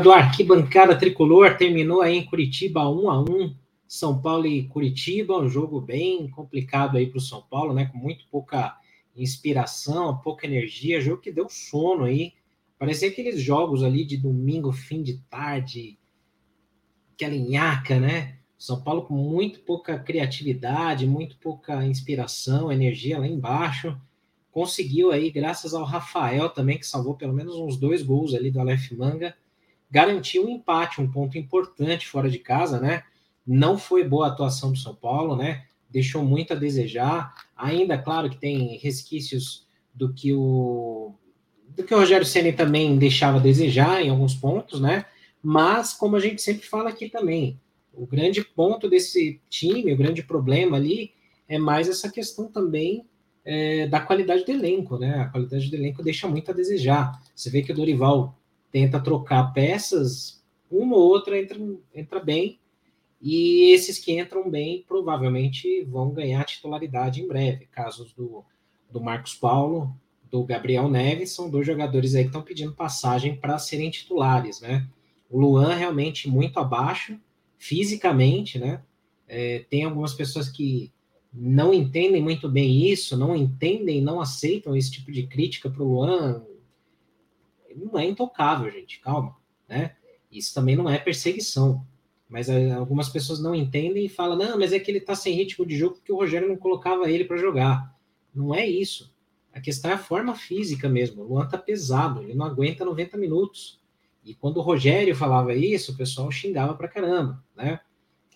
Do Arquibancada Tricolor, terminou aí em Curitiba 1 a 1 São Paulo e Curitiba, um jogo bem complicado aí para o São Paulo, né? Com muito pouca inspiração, pouca energia, jogo que deu sono aí. Parecia aqueles jogos ali de domingo, fim de tarde, que alinhaca, né? São Paulo com muito pouca criatividade, muito pouca inspiração, energia lá embaixo. Conseguiu aí, graças ao Rafael também, que salvou pelo menos uns dois gols ali do Aleph Manga, garantiu um empate, um ponto importante fora de casa, né? Não foi boa a atuação do São Paulo, né? Deixou muito a desejar. Ainda, claro, que tem resquícios do que o do que o Rogério Ceni também deixava a desejar em alguns pontos, né? Mas como a gente sempre fala aqui também, o grande ponto desse time, o grande problema ali é mais essa questão também é, da qualidade do elenco, né? A qualidade do elenco deixa muito a desejar. Você vê que o Dorival tenta trocar peças, uma ou outra entra, entra bem, e esses que entram bem provavelmente vão ganhar titularidade em breve. Casos do, do Marcos Paulo, do Gabriel Neves, são dois jogadores aí que estão pedindo passagem para serem titulares, né? O Luan realmente muito abaixo, fisicamente, né? É, tem algumas pessoas que não entendem muito bem isso, não entendem, não aceitam esse tipo de crítica para o Luan, não é intocável, gente, calma, né? Isso também não é perseguição. Mas é, algumas pessoas não entendem e falam, não, mas é que ele tá sem ritmo de jogo porque o Rogério não colocava ele para jogar. Não é isso. A questão é a forma física mesmo. O Luan tá pesado, ele não aguenta 90 minutos. E quando o Rogério falava isso, o pessoal xingava pra caramba, né?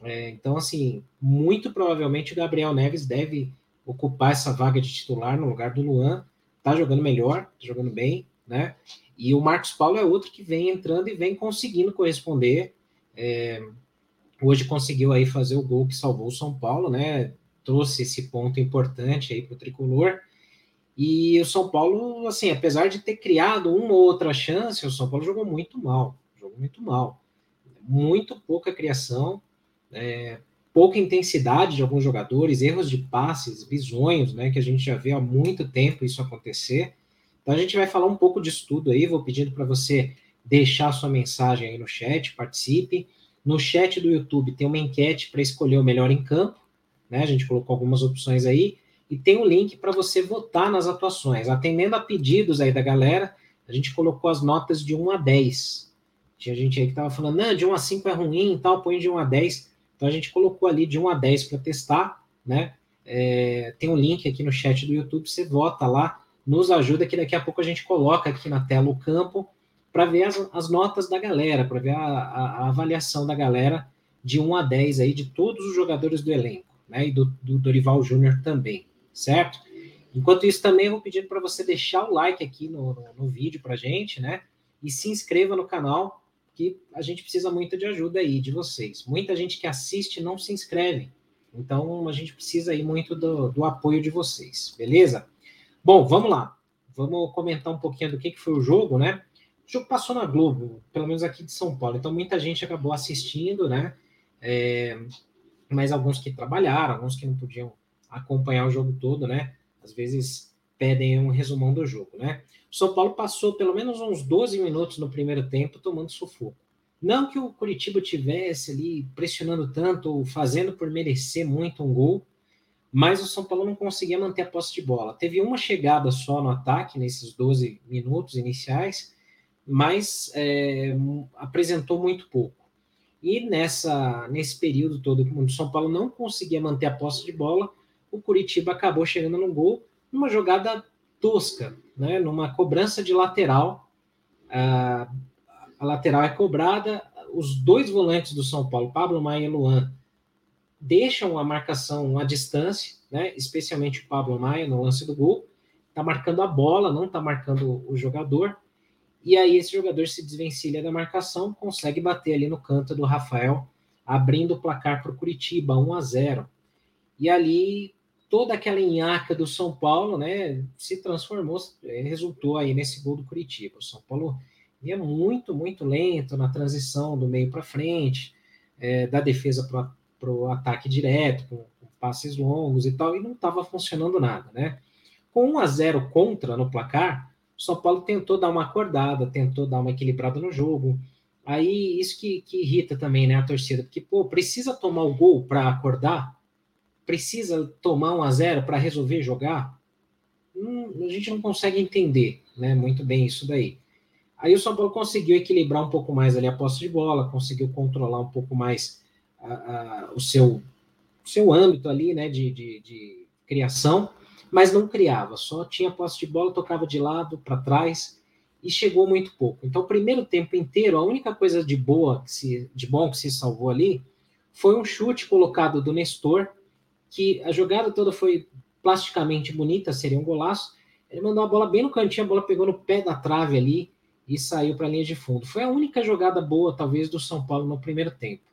É, então, assim, muito provavelmente o Gabriel Neves deve ocupar essa vaga de titular no lugar do Luan. Tá jogando melhor, tá jogando bem, né? E o Marcos Paulo é outro que vem entrando e vem conseguindo corresponder. É, hoje conseguiu aí fazer o gol que salvou o São Paulo, né? Trouxe esse ponto importante aí para o tricolor. E o São Paulo, assim, apesar de ter criado uma ou outra chance, o São Paulo jogou muito mal. Jogou muito mal. Muito pouca criação, é, pouca intensidade de alguns jogadores, erros de passes, visões, né? Que a gente já vê há muito tempo isso acontecer. Então a gente vai falar um pouco disso tudo aí, vou pedindo para você deixar sua mensagem aí no chat, participe. No chat do YouTube tem uma enquete para escolher o melhor em campo, né? A gente colocou algumas opções aí e tem um link para você votar nas atuações. Atendendo a pedidos aí da galera, a gente colocou as notas de 1 a 10. Tinha gente aí que estava falando, não, de 1 a 5 é ruim e tal, põe de 1 a 10. Então a gente colocou ali de 1 a 10 para testar, né? É, tem um link aqui no chat do YouTube, você vota lá nos ajuda que daqui a pouco a gente coloca aqui na tela o campo para ver as, as, notas da galera, para ver a, a, a, avaliação da galera de 1 a 10 aí de todos os jogadores do elenco, né? E do, do Dorival Júnior também, certo? Enquanto isso, também vou pedir para você deixar o like aqui no, no, no vídeo para gente, né? E se inscreva no canal, que a gente precisa muito de ajuda aí de vocês. Muita gente que assiste não se inscreve. Então, a gente precisa aí muito do, do apoio de vocês, beleza? Bom, vamos lá. Vamos comentar um pouquinho do que, que foi o jogo, né? O jogo passou na Globo, pelo menos aqui de São Paulo, então muita gente acabou assistindo, né? É, mas alguns que trabalharam, alguns que não podiam acompanhar o jogo todo, né? Às vezes pedem um resumão do jogo, né? O São Paulo passou pelo menos uns 12 minutos no primeiro tempo tomando sufoco. Não que o Curitiba tivesse ali pressionando tanto, fazendo por merecer muito um gol, mas o São Paulo não conseguia manter a posse de bola. Teve uma chegada só no ataque nesses 12 minutos iniciais, mas é, apresentou muito pouco. E nessa nesse período todo que o São Paulo não conseguia manter a posse de bola, o Curitiba acabou chegando no gol numa jogada tosca, né? numa cobrança de lateral. A, a lateral é cobrada, os dois volantes do São Paulo, Pablo Maia e Luan, deixam a marcação à distância, né? especialmente o Pablo Maia no lance do gol, está marcando a bola, não está marcando o jogador, e aí esse jogador se desvencilha da marcação, consegue bater ali no canto do Rafael, abrindo o placar para o Curitiba, 1 a 0. E ali toda aquela enhaca do São Paulo, né, se transformou, eh, resultou aí nesse gol do Curitiba. O São Paulo ia muito, muito lento na transição do meio para frente, é, da defesa para o ataque direto, com, com, passes longos e tal, e não estava funcionando nada, né? Com 1 a 0 contra no placar, o São Paulo tentou dar uma acordada, tentou dar uma equilibrada no jogo. Aí isso que, que irrita também, né, a torcida, porque pô, precisa tomar o gol para acordar, precisa tomar um a zero para resolver jogar. Hum, a gente não consegue entender, né, muito bem isso daí. Aí o São Paulo conseguiu equilibrar um pouco mais ali a posse de bola, conseguiu controlar um pouco mais a, o seu, seu âmbito ali, né, de, de, de criação mas não criava, só tinha posse de bola, tocava de lado para trás e chegou muito pouco. Então, o primeiro tempo inteiro, a única coisa de boa, que se, de bom que se salvou ali, foi um chute colocado do Nestor, que a jogada toda foi plasticamente bonita, seria um golaço. Ele mandou a bola bem no cantinho, a bola pegou no pé da trave ali e saiu para a linha de fundo. Foi a única jogada boa, talvez, do São Paulo no primeiro tempo.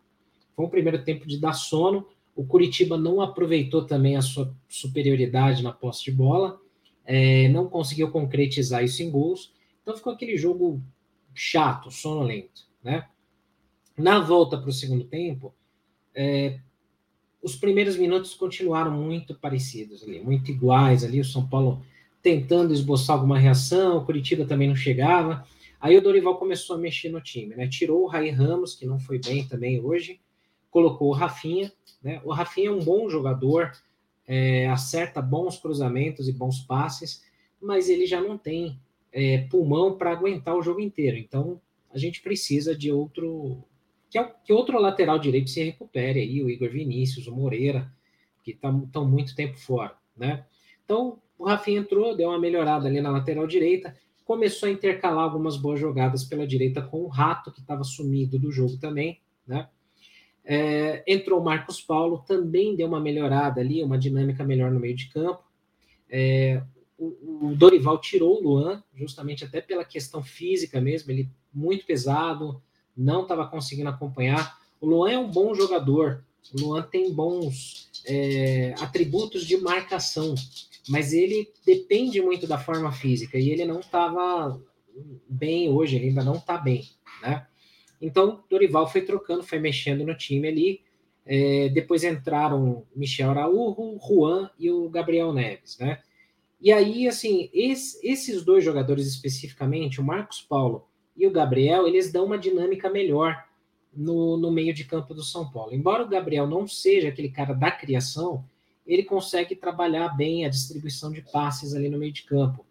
Foi um primeiro tempo de dar sono, o Curitiba não aproveitou também a sua superioridade na posse de bola, é, não conseguiu concretizar isso em gols, então ficou aquele jogo chato, sonolento, né? Na volta para o segundo tempo, é, os primeiros minutos continuaram muito parecidos ali, muito iguais ali, o São Paulo tentando esboçar alguma reação, o Curitiba também não chegava. Aí o Dorival começou a mexer no time, né? Tirou o Rai Ramos, que não foi bem também hoje, colocou o Rafinha, né? O Rafinha é um bom jogador, é, acerta bons cruzamentos e bons passes, mas ele já não tem é, pulmão para aguentar o jogo inteiro. Então a gente precisa de outro que, é, que outro lateral direito se recupere aí, o Igor Vinícius, o Moreira, que estão tá, muito tempo fora, né? Então o Rafinha entrou, deu uma melhorada ali na lateral direita, começou a intercalar algumas boas jogadas pela direita com o Rato, que estava sumido do jogo também, né? É, entrou o Marcos Paulo, também deu uma melhorada ali, uma dinâmica melhor no meio de campo. É, o, o, Dorival tirou o Luan, justamente até pela questão física mesmo, ele muito pesado, não estava conseguindo acompanhar. O Luan é um bom jogador, o Luan tem bons é, atributos de marcação, mas ele depende muito da forma física e ele não estava bem hoje, ele ainda não está bem, né? Então, Dorival foi trocando, foi mexendo no time ali. É, depois entraram Michel Araújo, Juan e o Gabriel Neves, né? E aí, assim, esse, esses dois jogadores especificamente, o Marcos Paulo e o Gabriel, eles dão uma dinâmica melhor no, no meio de campo do São Paulo. Embora o Gabriel não seja aquele cara da criação, ele consegue trabalhar bem a distribuição de passes ali no meio de campo.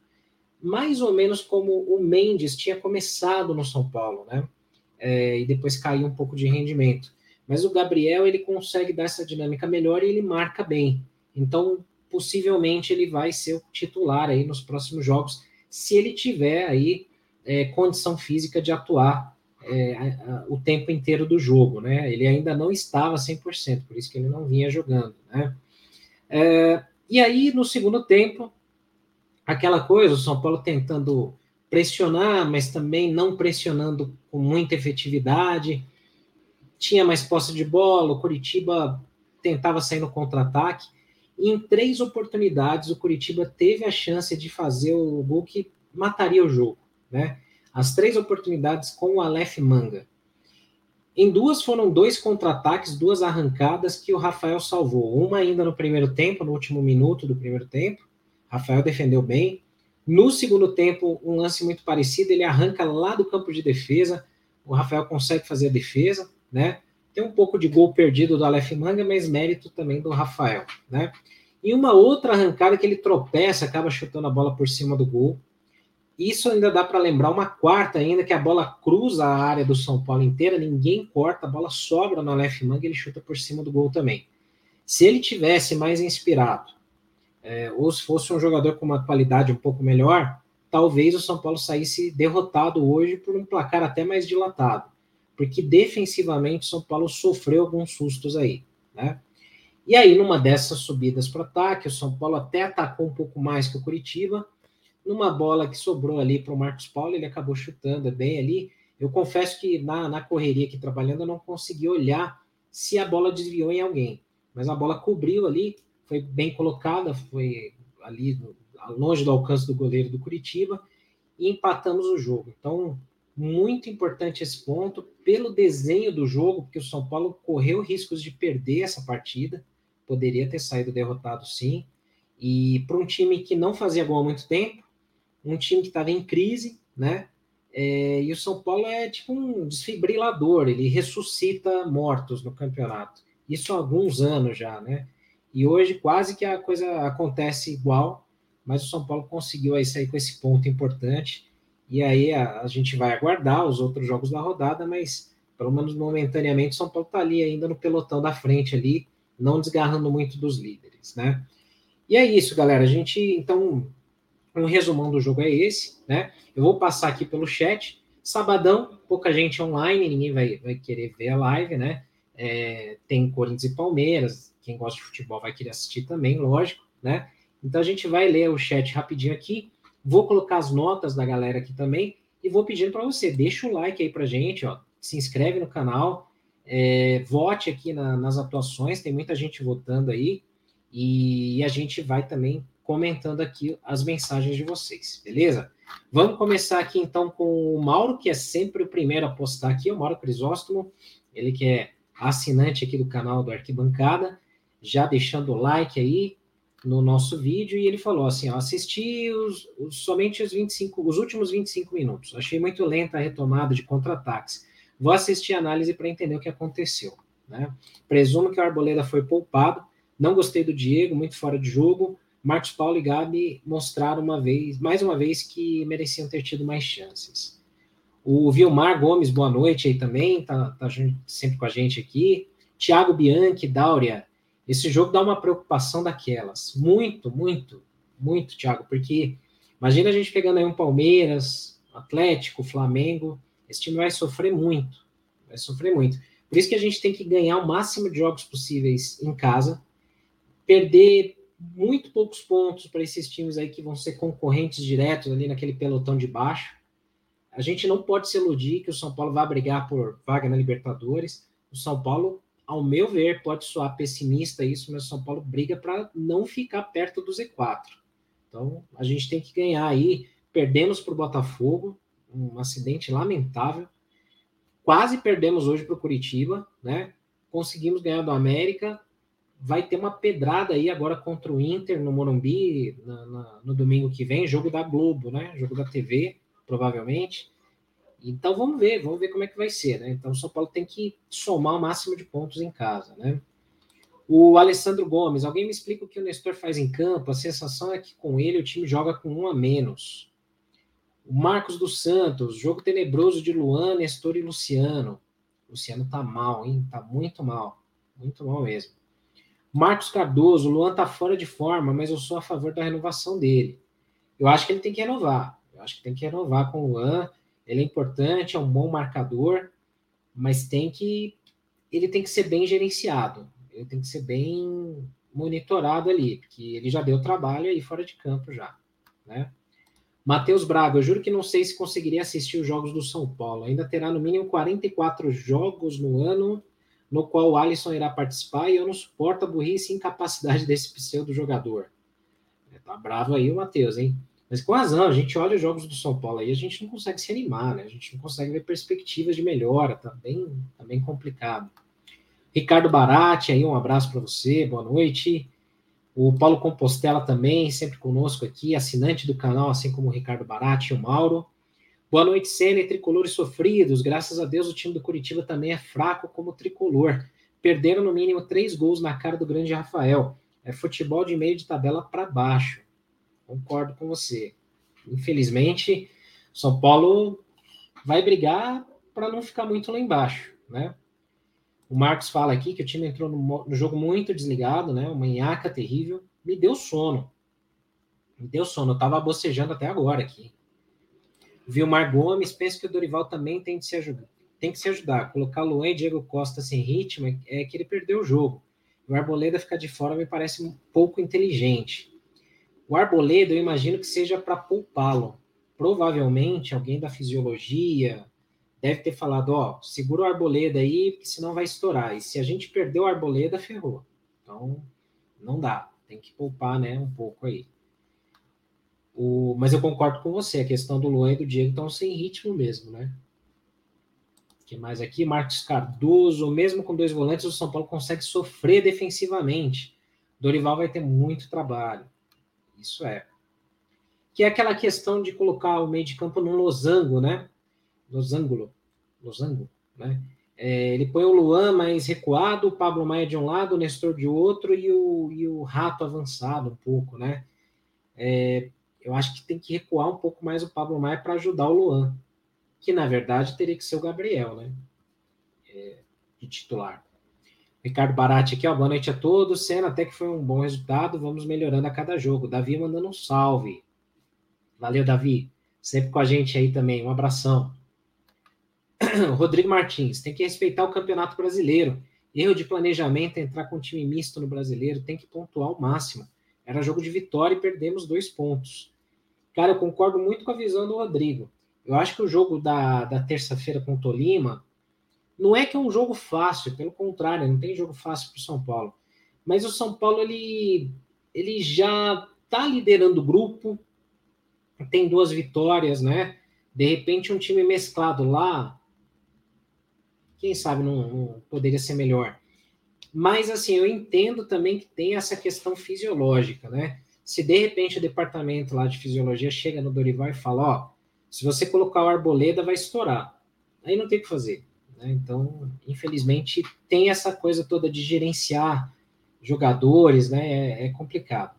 Mais ou menos como o Mendes tinha começado no São Paulo, né? É, e depois cair um pouco de rendimento. Mas o Gabriel ele consegue dar essa dinâmica melhor e ele marca bem. Então, possivelmente ele vai ser o titular aí nos próximos jogos, se ele tiver aí é, condição física de atuar é, o tempo inteiro do jogo, né? Ele ainda não estava 100%, por isso que ele não vinha jogando, né? É, e aí, no segundo tempo, aquela coisa, o São Paulo tentando pressionar, mas também não pressionando com muita efetividade. Tinha mais posse de bola, o Curitiba tentava sair no contra-ataque. Em três oportunidades, o Curitiba teve a chance de fazer o gol que mataria o jogo. Né? As três oportunidades com o Aleph Manga. Em duas foram dois contra-ataques, duas arrancadas que o Rafael salvou. Uma ainda no primeiro tempo, no último minuto do primeiro tempo. Rafael defendeu bem. No segundo tempo, um lance muito parecido, ele arranca lá do campo de defesa, o Rafael consegue fazer a defesa, né? Tem um pouco de gol perdido do Aleph Manga, mas mérito também do Rafael, né? E uma outra arrancada que ele tropeça, acaba chutando a bola por cima do gol. Isso ainda dá para lembrar uma quarta ainda, que a bola cruza a área do São Paulo inteira, ninguém corta, a bola sobra no Aleph Manga, ele chuta por cima do gol também. Se ele tivesse mais inspirado, é, ou se fosse um jogador com uma qualidade um pouco melhor, talvez o São Paulo saísse derrotado hoje por um placar até mais dilatado, porque defensivamente o São Paulo sofreu alguns sustos aí, né? E aí, numa dessas subidas para ataque, o São Paulo até atacou um pouco mais que o Curitiba. Numa bola que sobrou ali para o Marcos Paulo, ele acabou chutando bem ali. Eu confesso que na, na correria aqui trabalhando, eu não consegui olhar se a bola desviou em alguém. Mas a bola cobriu ali, foi bem colocada, foi ali longe do alcance do goleiro do Curitiba e empatamos o jogo. Então, muito importante esse ponto pelo desenho do jogo, porque o São Paulo correu riscos de perder essa partida, poderia ter saído derrotado sim. E para um time que não fazia gol há muito tempo, um time que estava em crise, né? É, e o São Paulo é tipo um desfibrilador, ele ressuscita mortos no campeonato. Isso há alguns anos já, né? E hoje quase que a coisa acontece igual, mas o São Paulo conseguiu aí sair com esse ponto importante. E aí a, a gente vai aguardar os outros jogos da rodada, mas pelo menos momentaneamente o São Paulo está ali ainda no pelotão da frente ali, não desgarrando muito dos líderes, né? E é isso, galera. A gente então um resumão do jogo é esse, né? Eu vou passar aqui pelo chat. Sabadão, pouca gente online, ninguém vai, vai querer ver a live, né? É, tem Corinthians e Palmeiras, quem gosta de futebol vai querer assistir também, lógico, né? Então a gente vai ler o chat rapidinho aqui. Vou colocar as notas da galera aqui também e vou pedindo para você, deixa o like aí pra gente, ó, se inscreve no canal, é, vote aqui na, nas atuações, tem muita gente votando aí e a gente vai também comentando aqui as mensagens de vocês, beleza? Vamos começar aqui então com o Mauro, que é sempre o primeiro a postar aqui, o Mauro Crisóstomo, ele que é assinante aqui do canal do Arquibancada, já deixando o like aí no nosso vídeo, e ele falou assim, ó, assisti os, os, somente os 25, os últimos 25 minutos, achei muito lenta a retomada de contra-ataques, vou assistir a análise para entender o que aconteceu, né? Presumo que o Arboleda foi poupado, não gostei do Diego, muito fora de jogo, Marcos Paulo e Gabi mostraram uma vez, mais uma vez, que mereciam ter tido mais chances. O Vilmar Gomes, boa noite aí também, tá, tá sempre com a gente aqui. Thiago Bianchi, Dáurea, esse jogo dá uma preocupação daquelas. Muito, muito, muito, Thiago, porque imagina a gente pegando aí um Palmeiras, Atlético, Flamengo, esse time vai sofrer muito, vai sofrer muito. Por isso que a gente tem que ganhar o máximo de jogos possíveis em casa, perder muito poucos pontos para esses times aí que vão ser concorrentes diretos ali naquele pelotão de baixo. A gente não pode se iludir que o São Paulo vai brigar por vaga na Libertadores. O São Paulo, ao meu ver, pode soar pessimista isso, mas o São Paulo briga para não ficar perto do Z4. Então, a gente tem que ganhar aí. Perdemos para o Botafogo, um acidente lamentável. Quase perdemos hoje para o Curitiba, né? Conseguimos ganhar do América, vai ter uma pedrada aí agora contra o Inter no Morumbi na, na, no domingo que vem, jogo da Globo, né? Jogo da TV, provavelmente. Então vamos ver, vamos ver como é que vai ser, né? Então o São Paulo tem que somar o máximo de pontos em casa, né? O Alessandro Gomes, alguém me explica o que o Nestor faz em campo? A sensação é que com ele o time joga com um a menos. O Marcos dos Santos, jogo tenebroso de Luan, Nestor e Luciano. Luciano tá mal, hein? Tá muito mal. Muito mal mesmo. Marcos Cardoso, Luan tá fora de forma, mas eu sou a favor da renovação dele. Eu acho que ele tem que renovar. Eu acho que tem que renovar com o Luan. Ele é importante, é um bom marcador, mas tem que ele tem que ser bem gerenciado. Ele tem que ser bem monitorado ali, porque ele já deu trabalho aí fora de campo já, né? Matheus Braga, eu juro que não sei se conseguiria assistir os jogos do São Paulo. Ainda terá no mínimo 44 jogos no ano no qual o Alisson irá participar e eu não suporto a burrice e incapacidade desse pseudo jogador. Tá bravo aí o Matheus, hein? Mas com razão, a gente olha os jogos do São Paulo aí, a gente não consegue se animar, né? A gente não consegue ver perspectivas de melhora, tá bem, tá bem complicado. Ricardo Barati, aí um abraço para você, boa noite. O Paulo Compostela também, sempre conosco aqui, assinante do canal, assim como o Ricardo Barati e o Mauro. Boa noite, Senna e tricolores sofridos. Graças a Deus o time do Curitiba também é fraco como tricolor. Perderam no mínimo três gols na cara do grande Rafael. É futebol de meio de tabela para baixo. Concordo com você. Infelizmente, São Paulo vai brigar para não ficar muito lá embaixo, né? O Marcos fala aqui que o time entrou no, no jogo muito desligado, né? Uma enhaca terrível. Me deu sono. Me deu sono. Eu tava bocejando até agora aqui. Vilmar Gomes, penso que o Dorival também tem que se ajudar. Tem que se ajudar. Colocar Luan e Diego Costa sem ritmo é, é que ele perdeu o jogo. o Arboleda ficar de fora me parece um pouco inteligente. O Arboleda, eu imagino que seja para poupá-lo. Provavelmente alguém da fisiologia deve ter falado: ó, segura o Arboleda aí, porque senão vai estourar. E se a gente perder o Arboleda, ferrou. Então, não dá. Tem que poupar, né, um pouco aí. O, mas eu concordo com você, a questão do Luan e do Diego estão sem ritmo mesmo, né? que mais aqui? Marcos Cardoso, mesmo com dois volantes, o São Paulo consegue sofrer defensivamente. Dorival vai ter muito trabalho. Isso é. Que é aquela questão de colocar o meio de campo no losango, né? Losango. Losango, né? É, ele põe o Luan mais recuado, o Pablo Maia de um lado, o Nestor de outro e o, e o Rato avançado um pouco, né? É, eu acho que tem que recuar um pouco mais o Pablo Maia para ajudar o Luan que na verdade teria que ser o Gabriel, né? É, de titular. Ricardo Barati aqui, ó, boa noite a todos. Cena, até que foi um bom resultado, vamos melhorando a cada jogo. Davi mandando um salve. Valeu, Davi. Sempre com a gente aí também. Um abração. Rodrigo Martins, tem que respeitar o Campeonato Brasileiro. Erro de planejamento, entrar com time misto no brasileiro, tem que pontuar o máximo. Era jogo de vitória e perdemos dois pontos. Cara, eu concordo muito com a visão do Rodrigo. Eu acho que o jogo da, da terça-feira com o Tolima não é que é um jogo fácil, pelo contrário, não tem jogo fácil para o São Paulo. Mas o São Paulo ele, ele já está liderando o grupo, tem duas vitórias, né? De repente, um time mesclado lá, quem sabe não, não poderia ser melhor. Mas assim, eu entendo também que tem essa questão fisiológica, né? Se de repente o departamento lá de fisiologia chega no Dorival e fala, ó, se você colocar o arboleda, vai estourar. Aí não tem o que fazer. Né? Então, infelizmente, tem essa coisa toda de gerenciar jogadores, né? É, é complicado.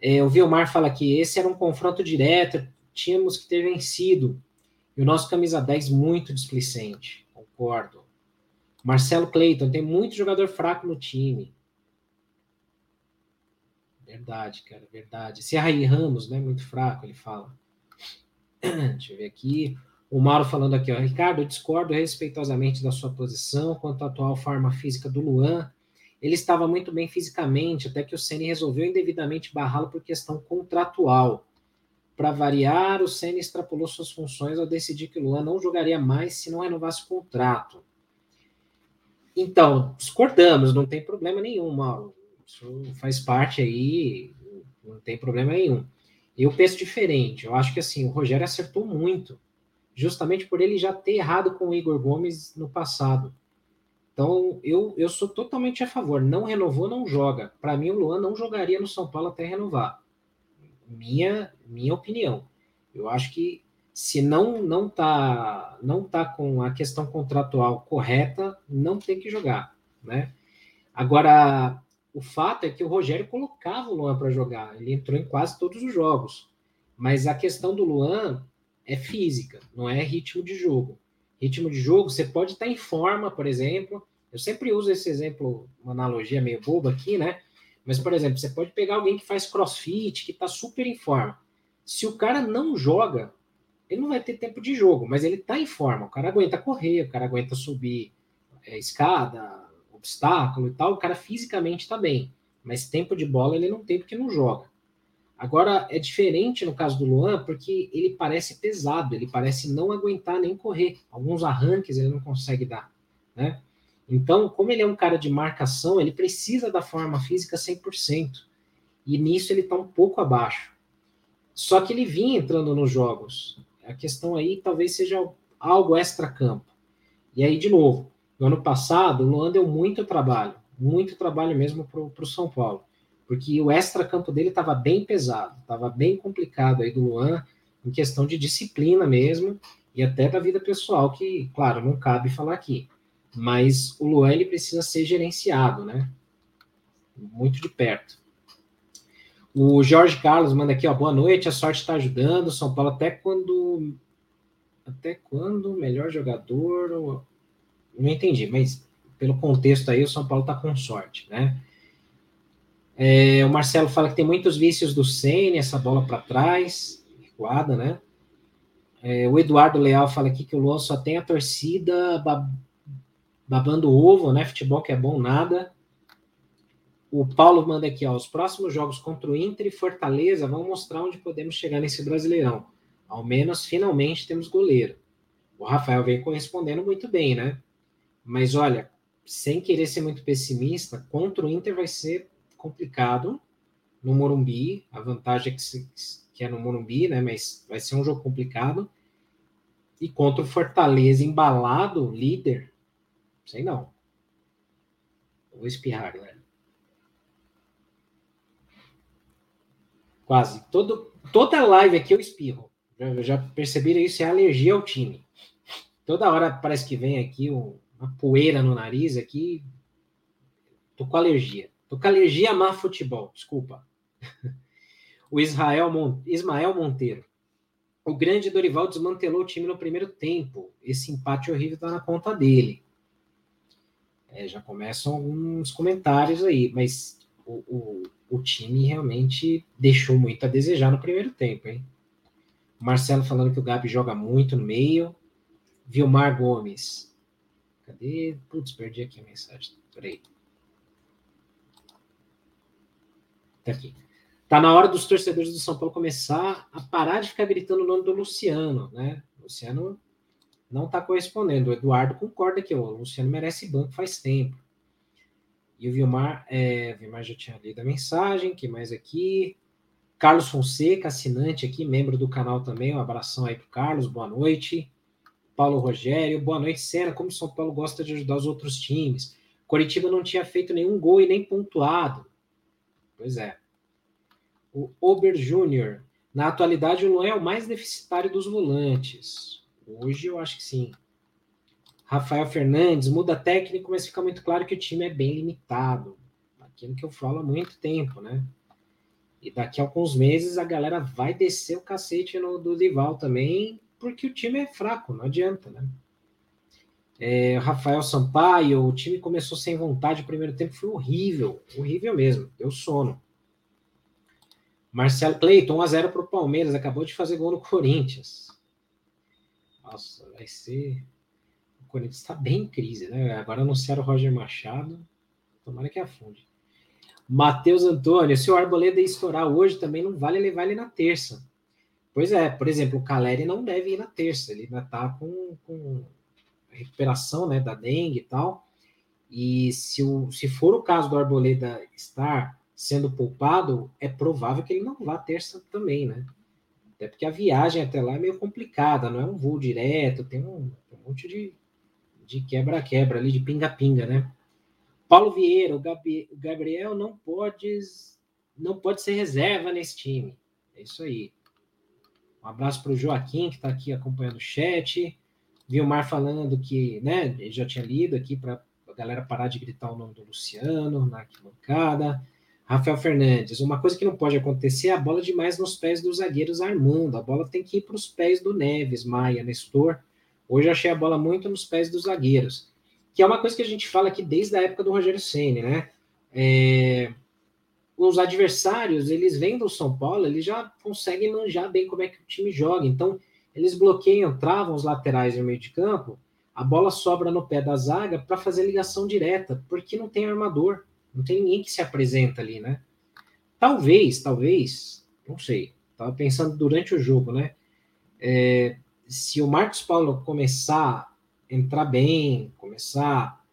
É, o Vilmar fala que esse era um confronto direto, tínhamos que ter vencido. E o nosso camisa 10 muito displicente, concordo. Marcelo Cleiton, tem muito jogador fraco no time. Verdade, cara, verdade. Serra Ramos, né? Muito fraco, ele fala. Deixa eu ver aqui. O Mauro falando aqui, ó. Ricardo, eu discordo respeitosamente da sua posição quanto à atual forma física do Luan. Ele estava muito bem fisicamente, até que o Ceni resolveu indevidamente barrá-lo por questão contratual. Para variar, o Ceni extrapolou suas funções ao decidir que o Luan não jogaria mais se não renovasse o contrato. Então, discordamos, não tem problema nenhum, Mauro. Isso faz parte aí, não tem problema nenhum. Eu penso diferente. Eu acho que assim, o Rogério acertou muito, justamente por ele já ter errado com o Igor Gomes no passado. Então, eu, eu sou totalmente a favor. Não renovou, não joga. Para mim, o Luan não jogaria no São Paulo até renovar. Minha, minha opinião. Eu acho que se não não tá não tá com a questão contratual correta, não tem que jogar, né? Agora, o fato é que o Rogério colocava o Luan para jogar, ele entrou em quase todos os jogos. Mas a questão do Luan é física, não é ritmo de jogo. Ritmo de jogo, você pode estar em forma, por exemplo. Eu sempre uso esse exemplo, uma analogia meio boba aqui, né? Mas, por exemplo, você pode pegar alguém que faz crossfit, que está super em forma. Se o cara não joga, ele não vai ter tempo de jogo, mas ele está em forma. O cara aguenta correr, o cara aguenta subir é, escada, obstáculo e tal, o cara fisicamente está bem, mas tempo de bola ele não tem porque não joga. Agora é diferente no caso do Luan, porque ele parece pesado, ele parece não aguentar nem correr. Alguns arranques ele não consegue dar, né? Então, como ele é um cara de marcação, ele precisa da forma física 100%. E nisso ele está um pouco abaixo. Só que ele vinha entrando nos jogos. A questão aí talvez seja algo extra-campo. E aí, de novo, no ano passado, o Luan deu muito trabalho, muito trabalho mesmo para o São Paulo, porque o extra-campo dele estava bem pesado, estava bem complicado aí do Luan, em questão de disciplina mesmo, e até da vida pessoal, que, claro, não cabe falar aqui. Mas o Luan ele precisa ser gerenciado, né? Muito de perto. O Jorge Carlos manda aqui, ó, boa noite, a sorte está ajudando, São Paulo até quando até quando melhor jogador não entendi, mas pelo contexto aí, o São Paulo está com sorte, né? É, o Marcelo fala que tem muitos vícios do Senna, essa bola para trás, recuada, né? É, o Eduardo Leal fala aqui que o Luan só tem a torcida babando ovo, né? Futebol que é bom, nada. O Paulo manda aqui, ó, os próximos jogos contra o Inter e Fortaleza vão mostrar onde podemos chegar nesse Brasileirão. Ao menos, finalmente, temos goleiro. O Rafael vem correspondendo muito bem, né? Mas olha, sem querer ser muito pessimista, contra o Inter vai ser complicado no Morumbi. A vantagem é que, se, que é no Morumbi, né? Mas vai ser um jogo complicado. E contra o Fortaleza embalado, líder, sei não. Vou espirrar, galera. Quase. Todo, toda live aqui eu espirro. Já, já perceberam isso? É alergia ao time. Toda hora parece que vem aqui uma poeira no nariz aqui. Tô com alergia. Tô com alergia a má futebol, desculpa. o Israel Mon... Ismael Monteiro. O grande Dorival desmantelou o time no primeiro tempo. Esse empate horrível está na conta dele. É, já começam alguns comentários aí, mas o, o, o, time realmente deixou muito a desejar no primeiro tempo, hein? Marcelo falando que o Gabi joga muito no meio. Vilmar Gomes. Cadê? Putz, perdi aqui a mensagem. Peraí. Tá aqui. Tá na hora dos torcedores do São Paulo começar a parar de ficar gritando o nome do Luciano, né? O Luciano não está correspondendo. O Eduardo concorda que o Luciano merece banco faz tempo. E o Vilmar, é, o Vilmar já tinha lido a mensagem, que mais aqui? Carlos Fonseca, assinante aqui, membro do canal também. Um abração aí pro Carlos, boa noite. Paulo Rogério, boa noite, Senna. Como São Paulo gosta de ajudar os outros times. Coritiba não tinha feito nenhum gol e nem pontuado. Pois é o Ober Júnior. Na atualidade, o Luan é o mais deficitário dos volantes. Hoje eu acho que sim. Rafael Fernandes, muda técnico, mas fica muito claro que o time é bem limitado. Aquilo que eu falo há muito tempo, né? E daqui a alguns meses a galera vai descer o cacete no do Dival também, porque o time é fraco, não adianta, né? É, Rafael Sampaio, o time começou sem vontade, o primeiro tempo foi horrível, horrível mesmo, deu sono. Marcelo Cleiton, 1x0 para o Palmeiras, acabou de fazer gol no Corinthians. Nossa, vai ser. O Corinthians está bem em crise, né? Agora anunciaram o Roger Machado. Tomara que afunde. Matheus Antônio, se o Arboleda estourar hoje, também não vale levar ele na terça. Pois é, por exemplo, o Caleri não deve ir na terça, ele ainda está com, com recuperação né, da dengue e tal. E se, o, se for o caso do Arboleda estar sendo poupado, é provável que ele não vá terça também, né? Até porque a viagem até lá é meio complicada, não é um voo direto, tem um, um monte de, de quebra-quebra ali, de pinga-pinga, né? Paulo Vieira, o, Gabriel não pode, não pode ser reserva nesse time. É isso aí. Um abraço para o Joaquim, que está aqui acompanhando o chat. Vilmar falando que, né, já tinha lido aqui para a galera parar de gritar o nome do Luciano na arquibancada. Rafael Fernandes, uma coisa que não pode acontecer é a bola demais nos pés dos zagueiros armando. A bola tem que ir para os pés do Neves, Maia, Nestor. Hoje achei a bola muito nos pés dos zagueiros. Que é uma coisa que a gente fala aqui desde a época do Rogério Senna, né? É... Os adversários, eles vêm do São Paulo, eles já conseguem manjar bem como é que o time joga. Então, eles bloqueiam, travam os laterais no meio de campo, a bola sobra no pé da zaga para fazer ligação direta, porque não tem armador. Não tem ninguém que se apresenta ali, né? Talvez, talvez, não sei. Estava pensando durante o jogo, né? É, se o Marcos Paulo começar a entrar bem, começar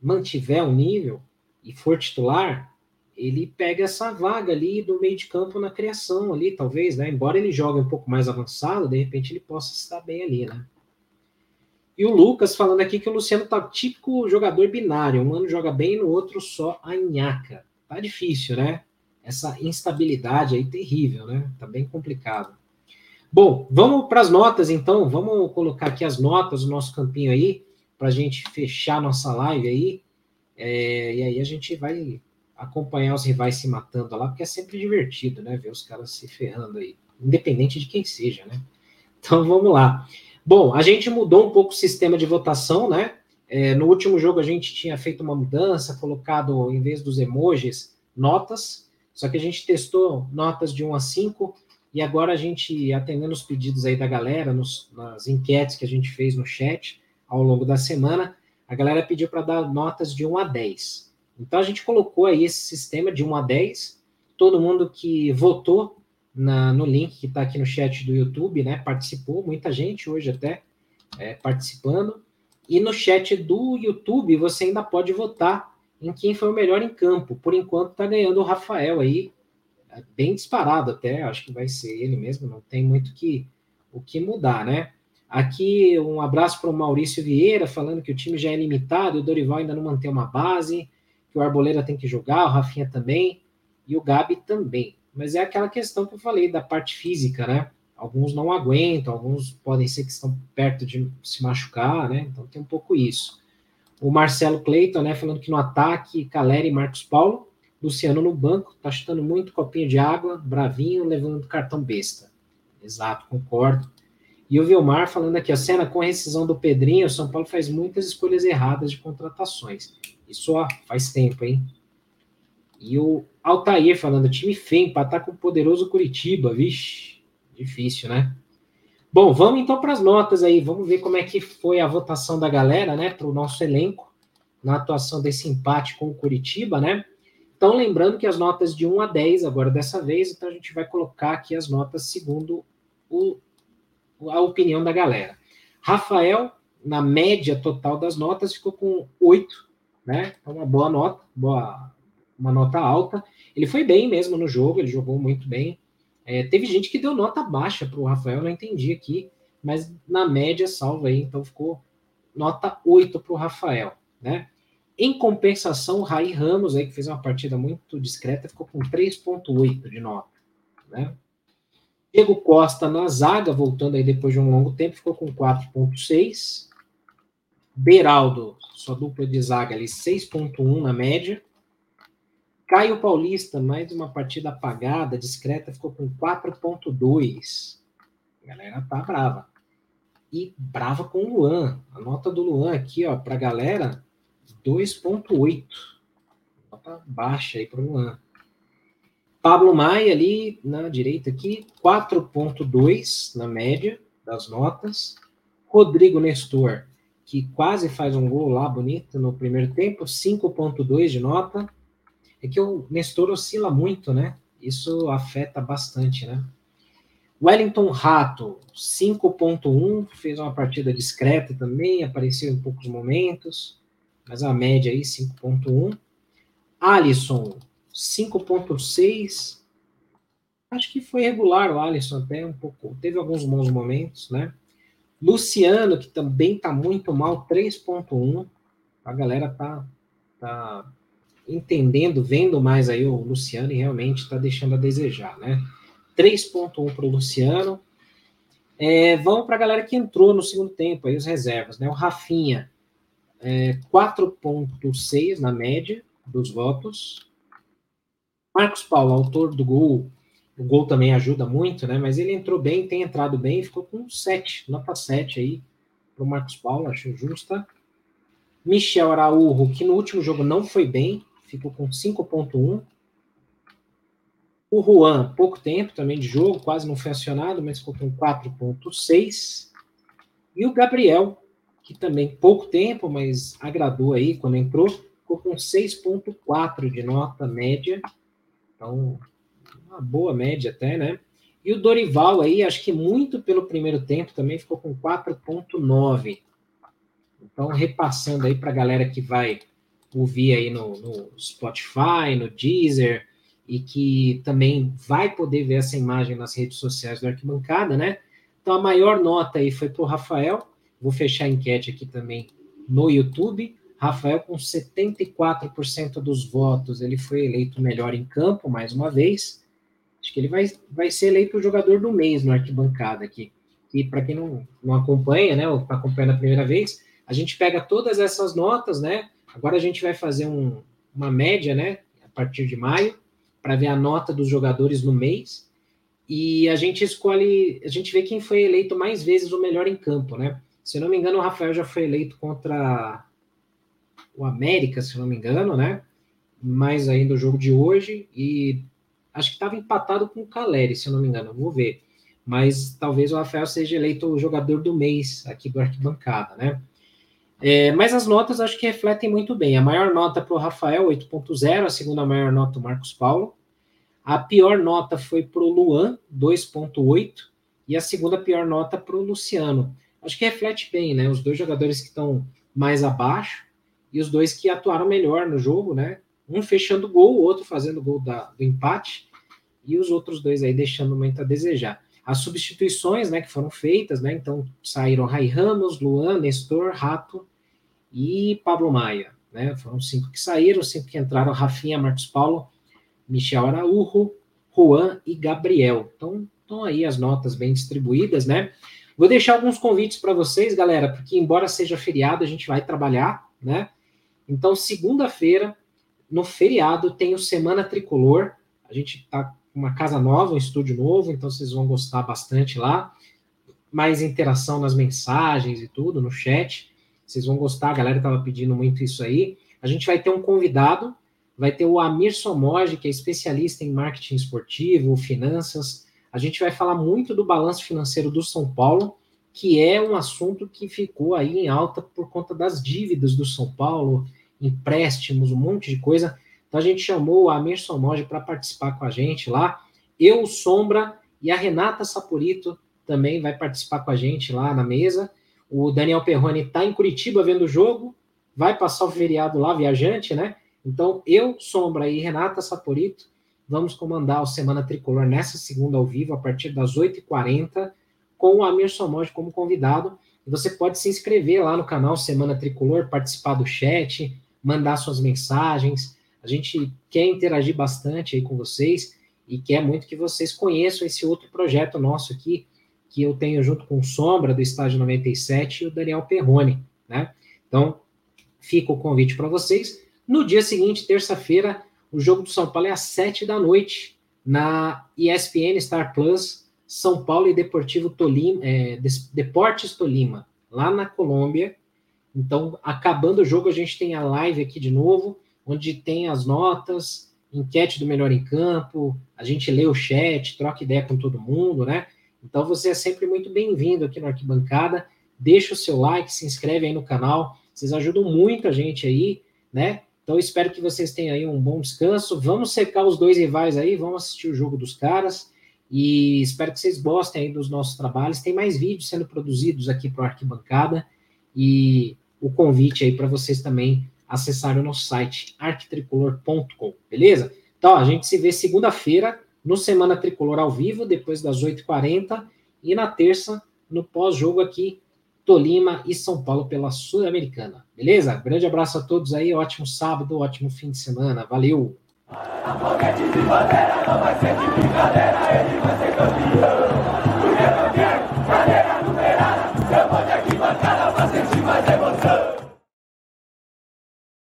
mantiver o nível e for titular, ele pega essa vaga ali do meio de campo na criação ali, talvez, né? Embora ele jogue um pouco mais avançado, de repente ele possa estar bem ali, né? E o Lucas falando aqui que o Luciano tá típico jogador binário. Um ano joga bem, no outro só a nhaca. Tá difícil, né? Essa instabilidade aí terrível, né? Tá bem complicado. Bom, vamos para as notas então. Vamos colocar aqui as notas do nosso campinho aí, para a gente fechar nossa live aí. É, e aí a gente vai acompanhar os rivais se matando lá, porque é sempre divertido, né? Ver os caras se ferrando aí, independente de quem seja, né? Então vamos lá. Bom, a gente mudou um pouco o sistema de votação, né? É, no último jogo a gente tinha feito uma mudança, colocado, em vez dos emojis, notas, só que a gente testou notas de 1 a 5, e agora a gente, atendendo os pedidos aí da galera, nos, nas enquetes que a gente fez no chat ao longo da semana, a galera pediu para dar notas de 1 a 10. Então a gente colocou aí esse sistema de 1 a 10. Todo mundo que votou na, no link que está aqui no chat do YouTube, né? Participou, muita gente hoje até é, participando. E no chat do YouTube você ainda pode votar em quem foi o melhor em campo. Por enquanto está ganhando o Rafael aí, é bem disparado até, acho que vai ser ele mesmo, não tem muito que, o que mudar, né? Aqui um abraço para o Maurício Vieira, falando que o time já é limitado, o Dorival ainda não mantém uma base, que o Arboleda tem que jogar, o Rafinha também, e o Gabi também. Mas é aquela questão que eu falei da parte física, né? Alguns não aguentam, alguns podem ser que estão perto de se machucar, né? Então tem um pouco isso. O Marcelo Cleiton, né, falando que no ataque, Caleri e Marcos Paulo, Luciano no banco, tá chutando muito copinho de água, bravinho, levando cartão besta. Exato, concordo. E o Vilmar falando aqui, a cena com a rescisão do Pedrinho, o São Paulo faz muitas escolhas erradas de contratações. Isso ó, faz tempo, hein? E o Altair falando, time feio, empatar com o poderoso Curitiba, vixe, difícil, né? Bom, vamos então para as notas aí, vamos ver como é que foi a votação da galera, né, para o nosso elenco, na atuação desse empate com o Curitiba, né? Então, lembrando que as notas de 1 a 10, agora dessa vez, então a gente vai colocar aqui as notas segundo o, a opinião da galera. Rafael, na média total das notas, ficou com 8, né? Então, uma boa nota, boa, uma nota alta. Ele foi bem mesmo no jogo, ele jogou muito bem. É, teve gente que deu nota baixa para o Rafael, não entendi aqui, mas na média salva aí, então ficou nota 8 para o Rafael, né? Em compensação, o Raí Ramos, aí, que fez uma partida muito discreta, ficou com 3,8 de nota, né? Diego Costa na zaga, voltando aí depois de um longo tempo, ficou com 4,6. Beraldo, sua dupla de zaga ali, 6,1 na média. Caio Paulista, mais uma partida apagada, discreta, ficou com 4.2. A galera tá brava. E brava com o Luan. A nota do Luan aqui, ó, pra galera, 2.8. Nota baixa aí pro Luan. Pablo Maia ali na direita aqui, 4.2 na média das notas. Rodrigo Nestor, que quase faz um gol lá bonito no primeiro tempo, 5.2 de nota é que o Nestor oscila muito, né? Isso afeta bastante, né? Wellington Rato, 5.1, fez uma partida discreta também, apareceu em poucos momentos, mas a média aí 5.1. Alisson, 5.6. Acho que foi regular o Alisson até um pouco, teve alguns bons momentos, né? Luciano, que também tá muito mal, 3.1. A galera tá, tá entendendo, vendo mais aí o Luciano e realmente está deixando a desejar, né? 3.1 para o Luciano. É, vamos para a galera que entrou no segundo tempo, aí os reservas, né? O Rafinha, é, 4.6 na média dos votos. Marcos Paulo, autor do gol, o gol também ajuda muito, né? Mas ele entrou bem, tem entrado bem, ficou com 7, nota 7 aí para o Marcos Paulo, acho justa. Michel Araújo, que no último jogo não foi bem, ficou com 5.1. O Juan, pouco tempo também de jogo, quase não foi acionado, mas ficou com 4.6. E o Gabriel, que também pouco tempo, mas agradou aí quando entrou, ficou com 6.4 de nota média. Então, uma boa média até, né? E o Dorival aí, acho que muito pelo primeiro tempo também ficou com 4.9. Então, repassando aí para a galera que vai ouvir aí no, no Spotify, no Deezer, e que também vai poder ver essa imagem nas redes sociais do Arquibancada, né? Então a maior nota aí foi para o Rafael. Vou fechar a enquete aqui também no YouTube. Rafael, com 74% dos votos, ele foi eleito melhor em campo, mais uma vez. Acho que ele vai, vai ser eleito o jogador do mês no Arquibancada aqui. E para quem não, não acompanha, né, ou está acompanhando a primeira vez, a gente pega todas essas notas, né, Agora a gente vai fazer um, uma média, né, a partir de maio, para ver a nota dos jogadores no mês. E a gente escolhe, a gente vê quem foi eleito mais vezes o melhor em campo, né? Se eu não me engano, o Rafael já foi eleito contra o América, se eu não me engano, né? Mais ainda o jogo de hoje. E acho que estava empatado com o Caleri, se eu não me engano, vou ver. Mas talvez o Rafael seja eleito o jogador do mês aqui do Arquibancada, né? É, mas as notas acho que refletem muito bem. A maior nota para o Rafael, 8.0, a segunda maior nota o Marcos Paulo. A pior nota foi para o Luan, 2.8, e a segunda pior nota para o Luciano. Acho que reflete bem, né? Os dois jogadores que estão mais abaixo e os dois que atuaram melhor no jogo, né? Um fechando gol, o outro fazendo gol da, do empate, e os outros dois aí deixando muito a desejar. As substituições, né, que foram feitas, né? Então saíram Rai Ramos, Luan, Nestor, Rato e Pablo Maia, né? Foram cinco que saíram, cinco que entraram: Rafinha, Marcos Paulo, Michel Araújo, Juan e Gabriel. Então, estão aí as notas bem distribuídas, né? Vou deixar alguns convites para vocês, galera, porque embora seja feriado, a gente vai trabalhar, né? Então, segunda-feira, no feriado, tem o Semana Tricolor. A gente tá com uma casa nova, um estúdio novo, então vocês vão gostar bastante lá. Mais interação nas mensagens e tudo, no chat. Vocês vão gostar, a galera estava pedindo muito isso aí. A gente vai ter um convidado, vai ter o Amir Somoge, que é especialista em marketing esportivo, finanças. A gente vai falar muito do balanço financeiro do São Paulo, que é um assunto que ficou aí em alta por conta das dívidas do São Paulo, empréstimos, um monte de coisa. Então a gente chamou o Amir Somoge para participar com a gente lá. Eu, Sombra e a Renata Saporito também vai participar com a gente lá na mesa. O Daniel Perrone está em Curitiba vendo o jogo, vai passar o feriado lá, viajante, né? Então, eu, Sombra e Renata Saporito vamos comandar o Semana Tricolor nessa segunda ao vivo, a partir das 8h40, com o Amir Somoge como convidado. Você pode se inscrever lá no canal Semana Tricolor, participar do chat, mandar suas mensagens. A gente quer interagir bastante aí com vocês e quer muito que vocês conheçam esse outro projeto nosso aqui, que eu tenho junto com o Sombra, do Estádio 97, e o Daniel Perrone, né? Então, fica o convite para vocês. No dia seguinte, terça-feira, o jogo do São Paulo é às sete da noite, na ESPN Star Plus, São Paulo e Deportivo Tolima, é, Deportes Tolima, lá na Colômbia. Então, acabando o jogo, a gente tem a live aqui de novo, onde tem as notas, enquete do melhor em campo, a gente lê o chat, troca ideia com todo mundo, né? Então você é sempre muito bem-vindo aqui no Arquibancada. Deixa o seu like, se inscreve aí no canal. Vocês ajudam muito a gente aí, né? Então espero que vocês tenham aí um bom descanso. Vamos secar os dois rivais aí, vamos assistir o jogo dos caras. E espero que vocês gostem aí dos nossos trabalhos. Tem mais vídeos sendo produzidos aqui para o Arquibancada. E o convite aí para vocês também acessarem o nosso site arquitricolor.com, beleza? Então, a gente se vê segunda-feira no Semana Tricolor ao vivo, depois das 8h40, e na terça, no pós-jogo aqui, Tolima e São Paulo pela Sul-Americana. Beleza? Grande abraço a todos aí, ótimo sábado, ótimo fim de semana. Valeu!